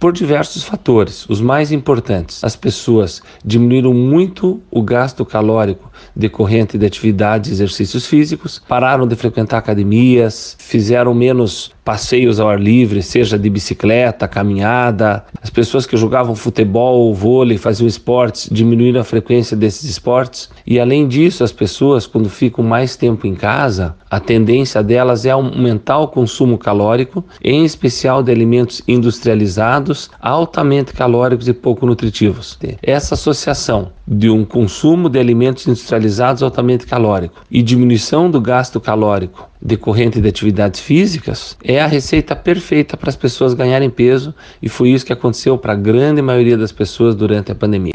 por diversos fatores. Os mais importantes: as pessoas diminuíram muito o gasto calórico decorrente de atividades e exercícios físicos, pararam de frequentar academias, fizeram menos passeios ao ar livre, seja de bicicleta, caminhada. As pessoas que jogavam futebol, vôlei, faziam esportes, diminuíram a frequência desses esportes. E além disso, as pessoas, quando ficam mais tempo em casa, a tendência delas é aumentar o consumo calórico, em especial de alimentos industrializados, altamente calóricos e pouco nutritivos. Essa associação de um consumo de alimentos industrializados altamente calórico e diminuição do gasto calórico decorrente de atividades físicas é a receita perfeita para as pessoas ganharem peso e foi isso que aconteceu para a grande maioria das pessoas durante a pandemia.